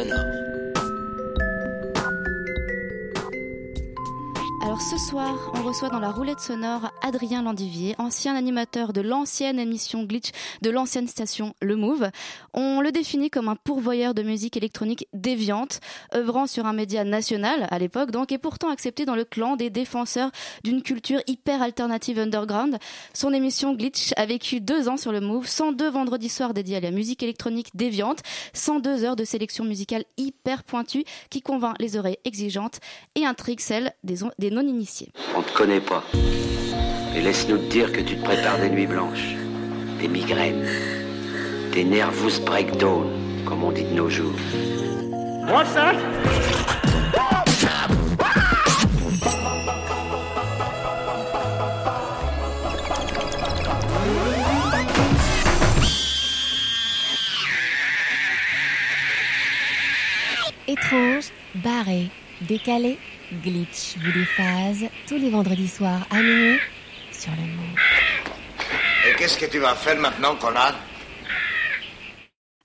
sonore. Alors on reçoit dans la roulette sonore Adrien Landivier, ancien animateur de l'ancienne émission Glitch de l'ancienne station Le Move. On le définit comme un pourvoyeur de musique électronique déviante, œuvrant sur un média national à l'époque donc et pourtant accepté dans le clan des défenseurs d'une culture hyper alternative underground. Son émission Glitch a vécu deux ans sur Le Move, 102 vendredis soirs dédiés à la musique électronique déviante, 102 heures de sélection musicale hyper pointue qui convainc les oreilles exigeantes et intrigue celles des, des non-initiés. On te connaît pas. Et laisse-nous te dire que tu te prépares des nuits blanches, des migraines, des nervous breakdown, comme on dit de nos jours. Moi ça Étrange, barré, décalé, glitch, vous des phases, tous les vendredis soirs à minuit sur le monde. Et qu'est-ce que tu vas faire maintenant, connard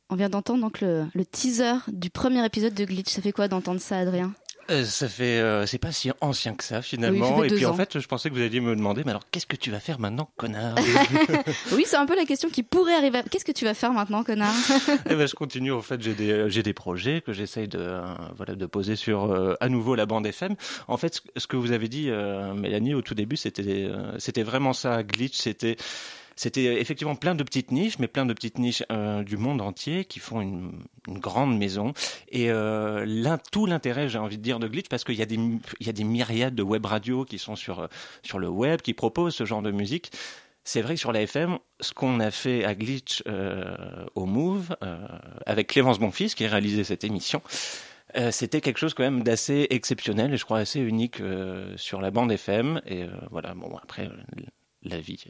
On vient d'entendre donc le, le teaser du premier épisode de Glitch. Ça fait quoi d'entendre ça, Adrien? Euh, ça fait, euh, c'est pas si ancien que ça finalement. Oui, ça fait et puis ans. en fait, je pensais que vous alliez me demander, mais alors qu'est-ce que tu vas faire maintenant, connard? Oui, c'est un peu la question qui pourrait arriver. Qu'est-ce que tu vas faire maintenant, connard? Eh ben, je continue. En fait, j'ai des, euh, j'ai des projets que j'essaye de, euh, voilà, de poser sur euh, à nouveau la bande FM. En fait, ce, ce que vous avez dit, euh, Mélanie, au tout début, c'était, euh, c'était vraiment ça. Glitch, c'était c'était effectivement plein de petites niches, mais plein de petites niches euh, du monde entier qui font une, grande maison. Et euh, tout l'intérêt, j'ai envie de dire, de Glitch, parce qu'il y a des, myriades de web radios qui sont sur, euh, sur le web, qui proposent ce genre de musique. C'est vrai que sur la FM, ce qu'on a fait à Glitch au Move, avec Clémence Bonfils qui a réalisé cette émission, c'était quelque chose quand même d'assez exceptionnel et je crois assez unique sur la bande FM. Et voilà, bon après la vie,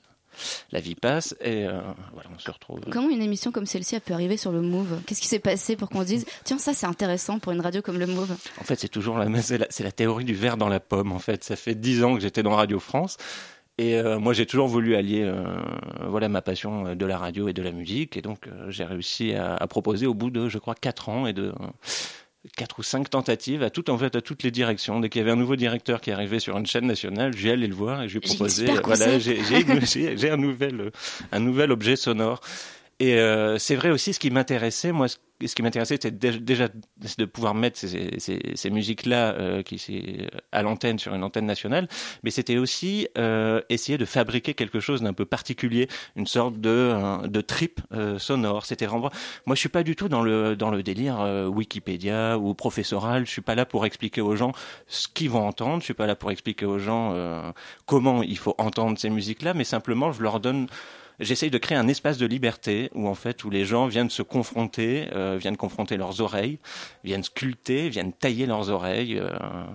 la vie passe et euh, voilà, on se retrouve. Comment une émission comme celle-ci a pu arriver sur le Move? Qu'est-ce qui s'est passé pour qu'on se dise tiens ça c'est intéressant pour une radio comme le Move? En fait, c'est toujours la, c'est la, théorie du verre dans la pomme. En fait, ça fait dix ans que j'étais dans Radio France. Et euh, moi, j'ai toujours voulu allier, euh, voilà, ma passion de la radio et de la musique. Et donc, j'ai réussi à, à proposer au bout de, je crois, quatre ans et de quatre ou cinq tentatives à tout, en fait, à toutes les directions. Dès qu'il y avait un nouveau directeur qui arrivait sur une chaîne nationale, j'y allais le voir et je lui J'ai proposais, l'expert voilà, j'ai, j'ai, j'ai, j'ai un nouvel, euh, un nouvel objet sonore. Et euh, c'est vrai aussi ce qui m'intéressait, moi, ce qui m'intéressait, c'était dé- déjà de pouvoir mettre ces, musiques-là euh, qui à l'antenne sur une antenne nationale, mais c'était aussi euh, essayer de fabriquer quelque chose d'un peu particulier, une sorte de, euh, de trip euh, sonore. C'était. Moi, je suis pas du tout dans le dans le délire euh, Wikipédia ou professoral. Je suis pas là pour expliquer aux gens ce qu'ils vont entendre. Je suis pas là pour expliquer aux gens euh, comment il faut entendre ces musiques-là, mais simplement je leur donne J'essaye de créer un espace de liberté où en fait où les gens viennent se confronter, euh, viennent confronter leurs oreilles, viennent sculpter, viennent tailler leurs oreilles, euh,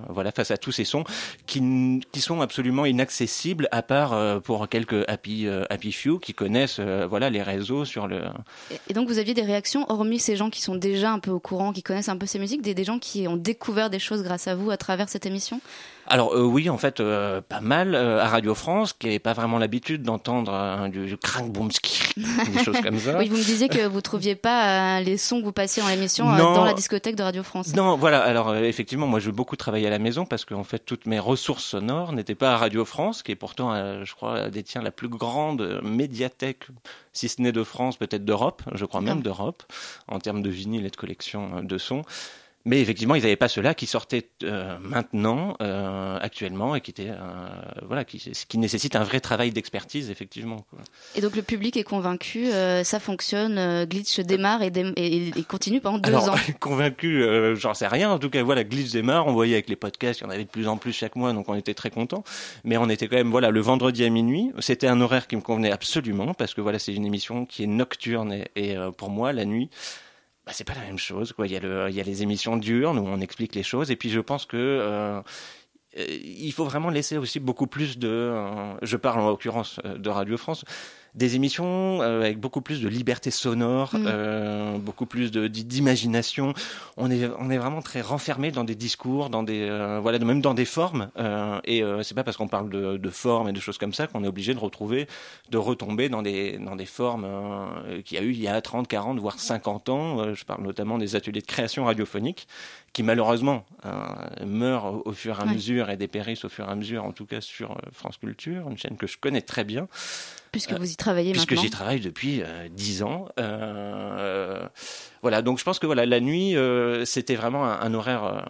voilà face à tous ces sons qui, qui sont absolument inaccessibles à part euh, pour quelques happy happy few qui connaissent voilà les réseaux sur le. Et donc vous aviez des réactions, hormis ces gens qui sont déjà un peu au courant, qui connaissent un peu ces musiques, des, des gens qui ont découvert des choses grâce à vous à travers cette émission? Alors euh, oui, en fait, euh, pas mal euh, à Radio France, qui n'avait pas vraiment l'habitude d'entendre euh, du, du boom ski, des choses comme ça. Oui, vous me disiez que vous trouviez pas euh, les sons que vous passiez dans l'émission euh, dans la discothèque de Radio France. Non, voilà. Alors effectivement, moi, je veux beaucoup travailler à la maison parce qu'en fait, toutes mes ressources sonores n'étaient pas à Radio France, qui est pourtant, je crois, détient la plus grande médiathèque, si ce n'est de France, peut-être d'Europe. Je crois même d'Europe en termes de vinyle et de collection de sons. Mais effectivement, ils n'avaient pas ceux-là qui sortaient euh, maintenant, euh, actuellement, et qui étaient, euh, voilà, qui, qui nécessitent un vrai travail d'expertise, effectivement. quoi. Et donc le public est convaincu, euh, ça fonctionne, Glitch démarre et, dé- et- et continue pendant deux Alors, ans. convaincu, j'en sais rien. En tout cas, voilà, Glitch démarre. On voyait avec les podcasts, il y en avait de plus en plus chaque mois, donc on était très contents. Mais on était quand même, voilà, le vendredi à minuit. C'était un horaire qui me convenait absolument parce que voilà, c'est une émission qui est nocturne et, et, pour moi, la nuit. Bah, c'est pas la même chose, quoi. Il y a les émissions diurnes où on explique les choses, et puis je pense que euh, euh, il faut vraiment laisser aussi beaucoup plus de. euh, je parle en l'occurrence de Radio France. Des émissions euh, avec beaucoup plus de liberté sonore, Mm. euh, beaucoup plus d'imagination. On est, on est vraiment très renfermé dans des discours, dans des, euh, voilà, même dans des formes. euh, et euh, c'est pas parce qu'on parle de, de formes et de choses comme ça qu'on est obligé de retrouver, de retomber dans des, dans des formes euh, qu'il y a eu il y a 30, 40, voire 50 ans. Je parle notamment des ateliers de création radiophonique qui malheureusement meurent au, fur et à Ouais. mesure et dépérissent au fur et à mesure, en tout cas sur France Culture, une chaîne que je connais très bien Puisque vous y travaillez puisque maintenant. j'y travaille depuis euh, 10 ans. Euh, voilà, donc je pense que voilà, la nuit, euh, c'était vraiment un, un horaire, euh,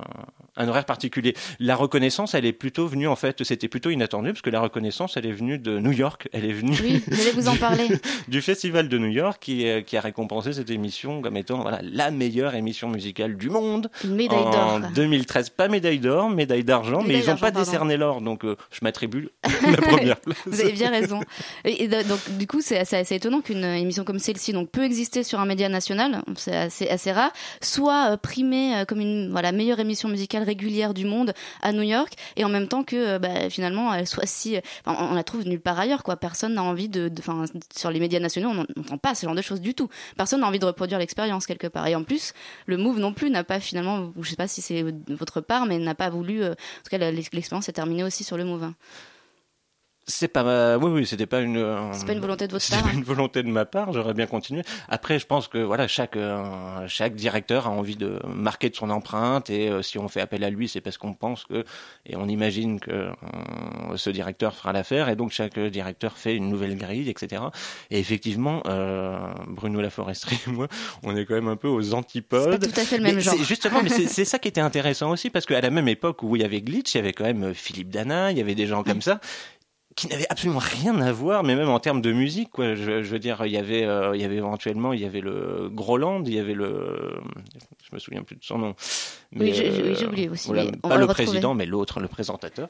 un horaire particulier. La reconnaissance, elle est plutôt venue en fait, c'était plutôt inattendu parce que la reconnaissance, elle est venue de New York, elle est venue Oui, j'allais vous en parler. du festival de New York qui, euh, qui a récompensé cette émission comme étant voilà la meilleure émission musicale du monde Une médaille d'or. en 2013. Pas médaille d'or, médaille d'argent, mais ils n'ont pas pardon. décerné l'or, donc euh, je m'attribue la première place. Vous avez bien raison. Et, donc, du coup, c'est assez, assez étonnant qu'une émission comme celle-ci donc peut exister sur un média national, c'est assez, assez rare, soit euh, primée comme une voilà meilleure émission musicale régulière du monde à New York, et en même temps que euh, bah, finalement elle soit si, on, la trouve nulle part ailleurs quoi. Personne n'a envie de, enfin sur les médias nationaux, on n'entend pas ce genre de choses du tout. Personne n'a envie de reproduire l'expérience quelque part. Et en plus, le Move non plus n'a pas finalement, je sais pas si c'est votre part, mais n'a pas voulu. euh, en tout cas, l'expérience est terminée aussi sur le Move. C'est pas ma... oui oui c'était pas une euh, C'est pas une volonté de votre part. pas une volonté de ma part j'aurais bien continué. Après je pense que voilà chaque euh, chaque directeur a envie de marquer de son empreinte et euh, si on fait appel à lui c'est parce qu'on pense que et on imagine que euh, ce directeur fera l'affaire et donc chaque directeur fait une nouvelle grille etc et effectivement euh, Bruno Laforesterie et moi on est quand même un peu aux C'est antipodes pas tout à fait le même mais genre. c'est- Justement, mais c'est c'est ça qui était intéressant aussi, parce qu'à la même époque où il y avait Glitch, il y avait quand même Philippe Dana, il y avait des gens comme ça qui n'avaient absolument rien à voir, mais même en termes de musique, quoi. Je, je veux dire, il y avait, euh, il y avait éventuellement, il y avait le Groland, il y avait le, je me souviens plus de son nom. Oui, j'ai- euh, oui, j'ai oublié aussi, voilà, mais on pas le président, mais l'autre, le présentateur.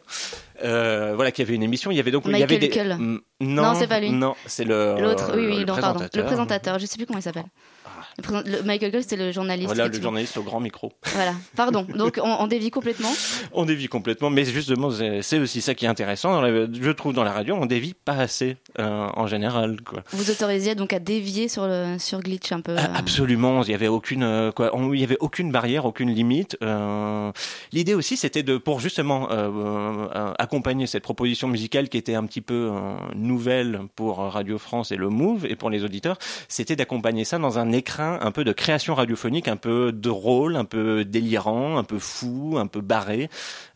Euh, voilà, qui avait une émission. Il y avait donc, il y Michael avait des. Kull. Non, Non, c'est pas lui. Non, c'est le. L'autre, oui, oui, le non, pardon. Le présentateur. présentateur, je sais plus comment il s'appelle. Le présent- le- Michael Gold, c'était le journaliste. Voilà, le journaliste au grand micro. Voilà, pardon. Donc, on, on dévie complètement. On dévie complètement, mais justement, c'est c'est aussi ça qui est intéressant. Dans la- je trouve dans la radio, on dévie pas assez euh, en général. Quoi. Vous autorisiez donc à dévier sur, le, sur Glitch un peu. Ah, euh, Absolument, il y avait aucune euh, quoi, on- il y avait aucune barrière, aucune limite. Euh, L'idée aussi, c'était de pour justement accompagner cette proposition musicale qui était un petit peu nouvelle pour Radio France et le Move et pour les auditeurs, c'était d'accompagner ça dans un un peu de création radiophonique, un peu drôle, un peu délirant, un peu fou, un peu barré,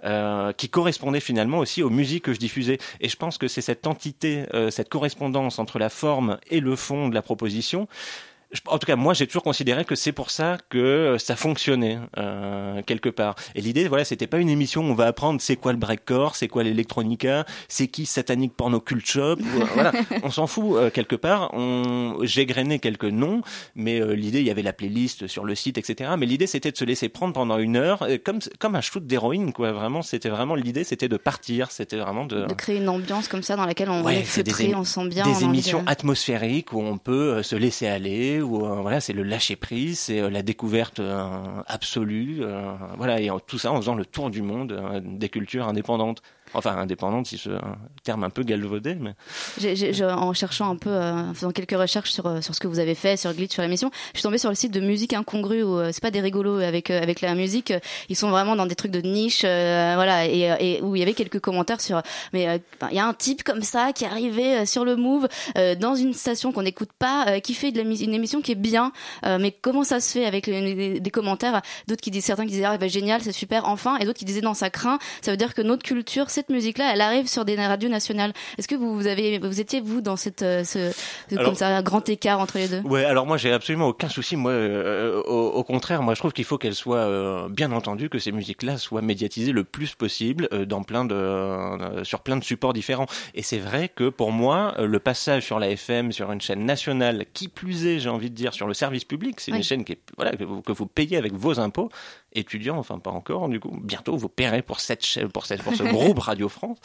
euh, qui correspondait finalement aussi aux musiques que je diffusais. Et je pense que c'est cette entité, euh, cette correspondance entre la forme et le fond de la proposition en tout cas, moi, j'ai toujours considéré que c'est pour ça que euh, ça fonctionnait euh, quelque part. Et l'idée, voilà, c'était pas une émission où on va apprendre c'est quoi le breakcore, c'est quoi l'électronica, c'est qui Satanic Porno Cult Shop. ou, euh, voilà, on s'en fout euh, quelque part. On, j'ai grainé quelques noms, mais euh, l'idée, il y avait la playlist sur le site, etc. Mais l'idée, c'était de se laisser prendre pendant une heure, comme comme un shoot d'héroïne, quoi. Vraiment, c'était vraiment l'idée, c'était de partir, c'était vraiment de De créer une ambiance comme ça dans laquelle on Ouais, est feutré, on sent bien. des émissions atmosphériques où on peut se laisser aller, euh, voilà, c'est le lâcher prise, c'est euh, la découverte euh, absolue, voilà, et tout ça en faisant le tour du monde des cultures indépendantes. Enfin, indépendantes, si ce un terme un peu galvaudé, mais en cherchant un peu, euh, en faisant quelques recherches sur, euh, sur ce que vous avez fait, sur Glitch, sur l'émission, je suis tombée sur le site de musique incongrue où euh, c'est pas des rigolos avec avec la musique, ils sont vraiment dans des trucs de niche, voilà, et, où il y avait quelques commentaires sur, mais enfin, il y a un type comme ça qui est arrivé sur le Move dans une station qu'on n'écoute pas, qui fait une émission qui est bien, mais comment ça se fait avec les- des commentaires, d'autres qui disent certains qui disaient ah, bah, génial, c'est super, enfin, et d'autres qui disaient non ça craint, ça veut dire que notre culture, cette musique-là, elle arrive sur des radios nationales. Est-ce que vous, vous avez, vous étiez vous dans cette, euh, ce, Alors- comme ça, un grand écart entre les deux? Ouais, alors moi j'ai absolument aucun souci. Moi, euh, au, au contraire, moi je trouve qu'il faut qu'elles soient euh, bien entendu que ces musiques-là soient médiatisées le plus possible euh, dans plein de sur plein de supports différents. Et c'est vrai que pour moi, le passage sur la FM, sur une chaîne nationale, qui plus est, j'ai envie de dire, sur le service public, c'est Oui. une chaîne qui est, voilà que vous, que vous payez avec vos impôts, étudiants, enfin pas encore, du coup, bientôt vous paierez pour cette chaîne, pour cette pour ce groupe Radio France.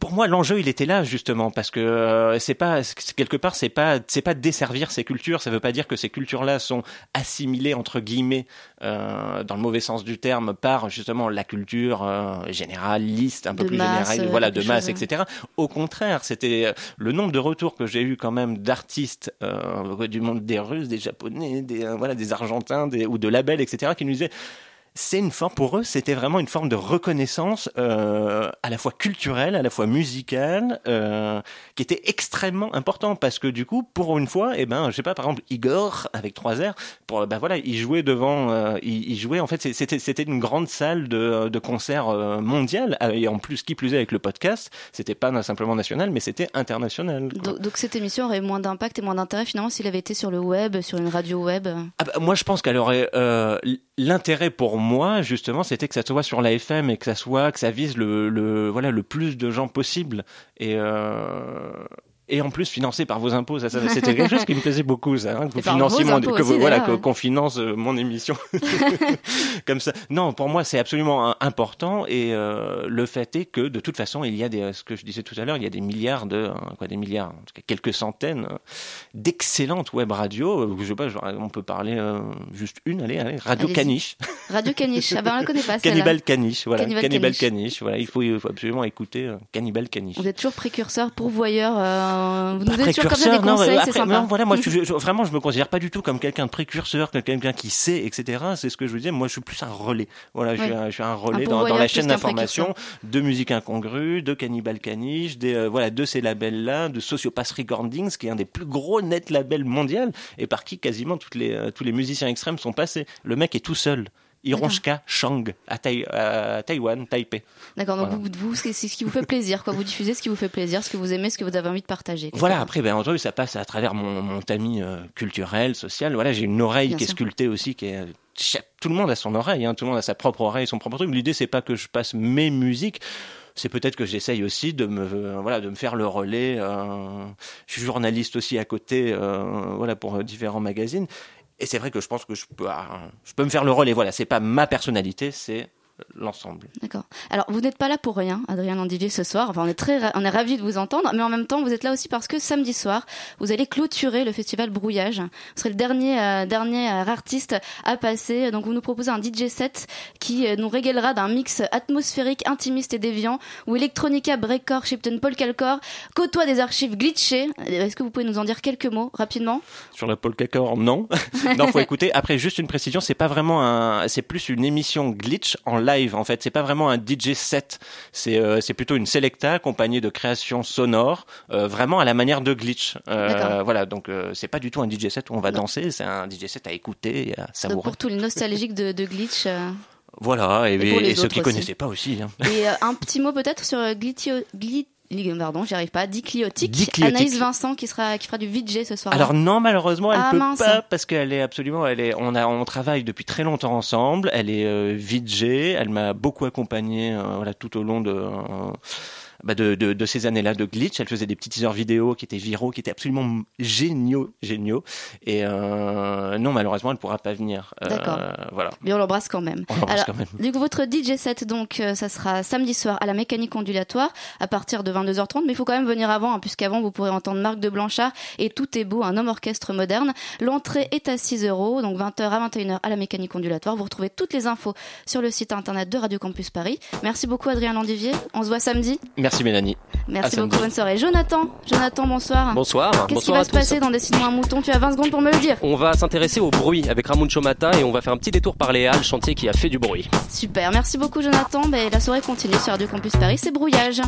pour moi, l'enjeu, il était là justement parce que euh, c'est pas quelque part, c'est pas c'est pas desservir ces cultures. Ça veut pas dire que ces cultures-là sont assimilées entre guillemets euh, dans le mauvais sens du terme par justement la culture euh, généraliste, un peu De plus masse, générale, voilà, de masse, chose, etc. Au contraire, c'était le nombre de retours que j'ai eu quand même d'artistes du monde des Russes, des Japonais, des voilà, des Argentins, des, ou de labels, etc. qui nous disaient c'est une forme pour eux, c'était vraiment une forme de reconnaissance euh, à la fois culturelle, à la fois musicale, euh, qui était extrêmement important parce que du coup, pour une fois, eh ben, je sais pas, par exemple, Igor avec trois R, pour ben voilà, il jouait devant, euh, il, il jouait en fait, c'était c'était une grande salle de, de concert euh, mondial euh, et en plus qui plus est avec le podcast, c'était pas simplement national, mais c'était international. Donc, donc cette émission aurait moins d'impact et moins d'intérêt finalement s'il avait été sur le web, sur une radio web? Ah bah, moi, je pense qu'elle aurait euh, l'intérêt pour moi justement, c'était que ça soit sur la FM et que ça soit que ça vise le, le voilà le plus de gens possible. Et euh, et en plus financé par vos impôts. Ça, ça, c'était quelque chose qui me plaisait beaucoup, ça. hein, que vous financiez mon, que aussi, voilà, qu'on finance euh, mon émission comme ça. Non, pour moi, c'est absolument important et euh, le fait est que de toute façon, il y a des, ce que je disais tout à l'heure, il y a des milliards de, euh, quoi, des milliards, en tout cas quelques centaines euh, d'excellentes web radios. euh, Je sais pas, genre, on peut parler euh, juste une, allez, allez Radio Allez-y. Caniche, Radio Caniche, ah ben on la connaît pas. Cannibal Caniche, voilà, Cannibal Caniche. Caniche. voilà, il faut, il faut absolument écouter Cannibal Caniche. Vous êtes toujours précurseur, pourvoyeur. Euh, vous nous Pas donnez toujours comme ça des conseils, c'est sympa. non, voilà, moi, je, je- vraiment, je me considère pas du tout comme quelqu'un de précurseur, comme quelqu'un qui sait, etc. C'est ce que je vous disais. Moi, je suis plus un relais. Voilà, je, suis, un, je suis un relais Un dans, la chaîne d'information de musique incongrue, de Cannibal Caniche, des, euh, voilà, de ces labels-là, de Sociopath Recordings, qui est un des plus gros net labels mondial et par qui quasiment toutes les, euh, tous les musiciens extrêmes sont passés. Le mec est tout seul. Hironshika Shang à, Taïwan, Taipei. D'accord, donc Voilà. vous, vous, c'est ce qui vous fait plaisir, quoi. Vous diffusez ce qui vous fait plaisir, ce que vous aimez, ce que vous avez envie de partager. Voilà, après, ben, entendu, ça passe à travers mon, mon tamis euh, culturel, social. Voilà, j'ai une oreille Bien qui est sculptée aussi, qui est. Tout le monde a son oreille, hein, tout le monde a sa propre oreille, son propre truc. L'idée, c'est pas que je passe mes musiques. C'est peut-être que j'essaye aussi de me, euh, voilà, de me faire le relais. euh, je suis journaliste aussi à côté, euh, voilà, pour différents magazines. Et c'est vrai que je pense que je peux, ah, je peux me faire le relais. Voilà, c'est pas ma personnalité, c'est l'ensemble. D'accord. Alors, vous n'êtes pas là pour rien, Adrien Landivier, ce soir. Enfin, on est très, on est ravis de vous entendre, mais en même temps, vous êtes là aussi parce que samedi soir, vous allez clôturer le festival Brouillage. Vous serez le dernier, euh, dernier euh, artiste à passer. Donc, vous nous proposez un DJ set qui euh, nous régalera d'un mix atmosphérique, intimiste et déviant, où Electronica, Breakcore, Shipton, Polkacore côtoient des archives glitchées. Est-ce que vous pouvez nous en dire quelques mots rapidement? Sur la polka core, non. non, faut écouter. Après, juste une précision, c'est pas vraiment un, c'est plus une émission glitch en live, en fait. C'est pas vraiment un DJ set. C'est, euh, c'est plutôt une selecta accompagnée de créations sonores, euh, vraiment à la manière de glitch. Euh, voilà. Donc, c'est pas du tout un DJ set où on va danser. C'est un DJ set à écouter et à Donc, savourer. pour tous les nostalgiques de, de glitch. Voilà. Et, ceux qui aussi. connaissaient pas aussi. hein. Et un petit mot peut-être sur euh, glitio, glit, pardon, j'y arrive pas, dicliotique. Dicliotique. Anaïs Vincent qui sera qui fera du VJ ce soir. Alors non, malheureusement, elle Ah, peut mince. pas parce qu'elle est absolument, elle est, on a, on travaille depuis très longtemps ensemble. Elle est euh, VJ, elle m'a beaucoup accompagné, euh, voilà, tout au long de. euh, bah, de, de, de ces années-là de glitch, elle faisait des petits teasers vidéo qui étaient viraux, qui étaient absolument géniaux, géniaux. Et euh, non, malheureusement, elle pourra pas venir. Euh, D'accord. voilà, Mais on l'embrasse quand même. on l'embrasse Alors, quand même. Du coup, votre DJ set, donc, euh, ça sera samedi soir à la mécanique ondulatoire à partir de 22h30. Mais il faut quand même venir avant, hein, puisqu'avant, vous pourrez entendre Marc de Blanchard et Tout est beau, un homme orchestre moderne. L'entrée est à 6 euros, donc 20h à 21h à la mécanique ondulatoire. Vous retrouvez toutes les infos sur le site internet de Radio Campus Paris. Merci beaucoup, Adrien Landivier. On se voit samedi. Merci Mélanie. Merci beaucoup, bonne soirée. Jonathan, Jonathan, bonsoir. Bonsoir, Qu'est-ce qui va se tous. passer dans Décidons un mouton Tu as 20 secondes pour me le dire. On va s'intéresser au bruit avec Ramon Chomata et on va faire un petit détour par les halles, chantier qui a fait du bruit. Super, merci beaucoup Jonathan. Ben, la soirée continue sur Radio Campus Paris, c'est brouillage.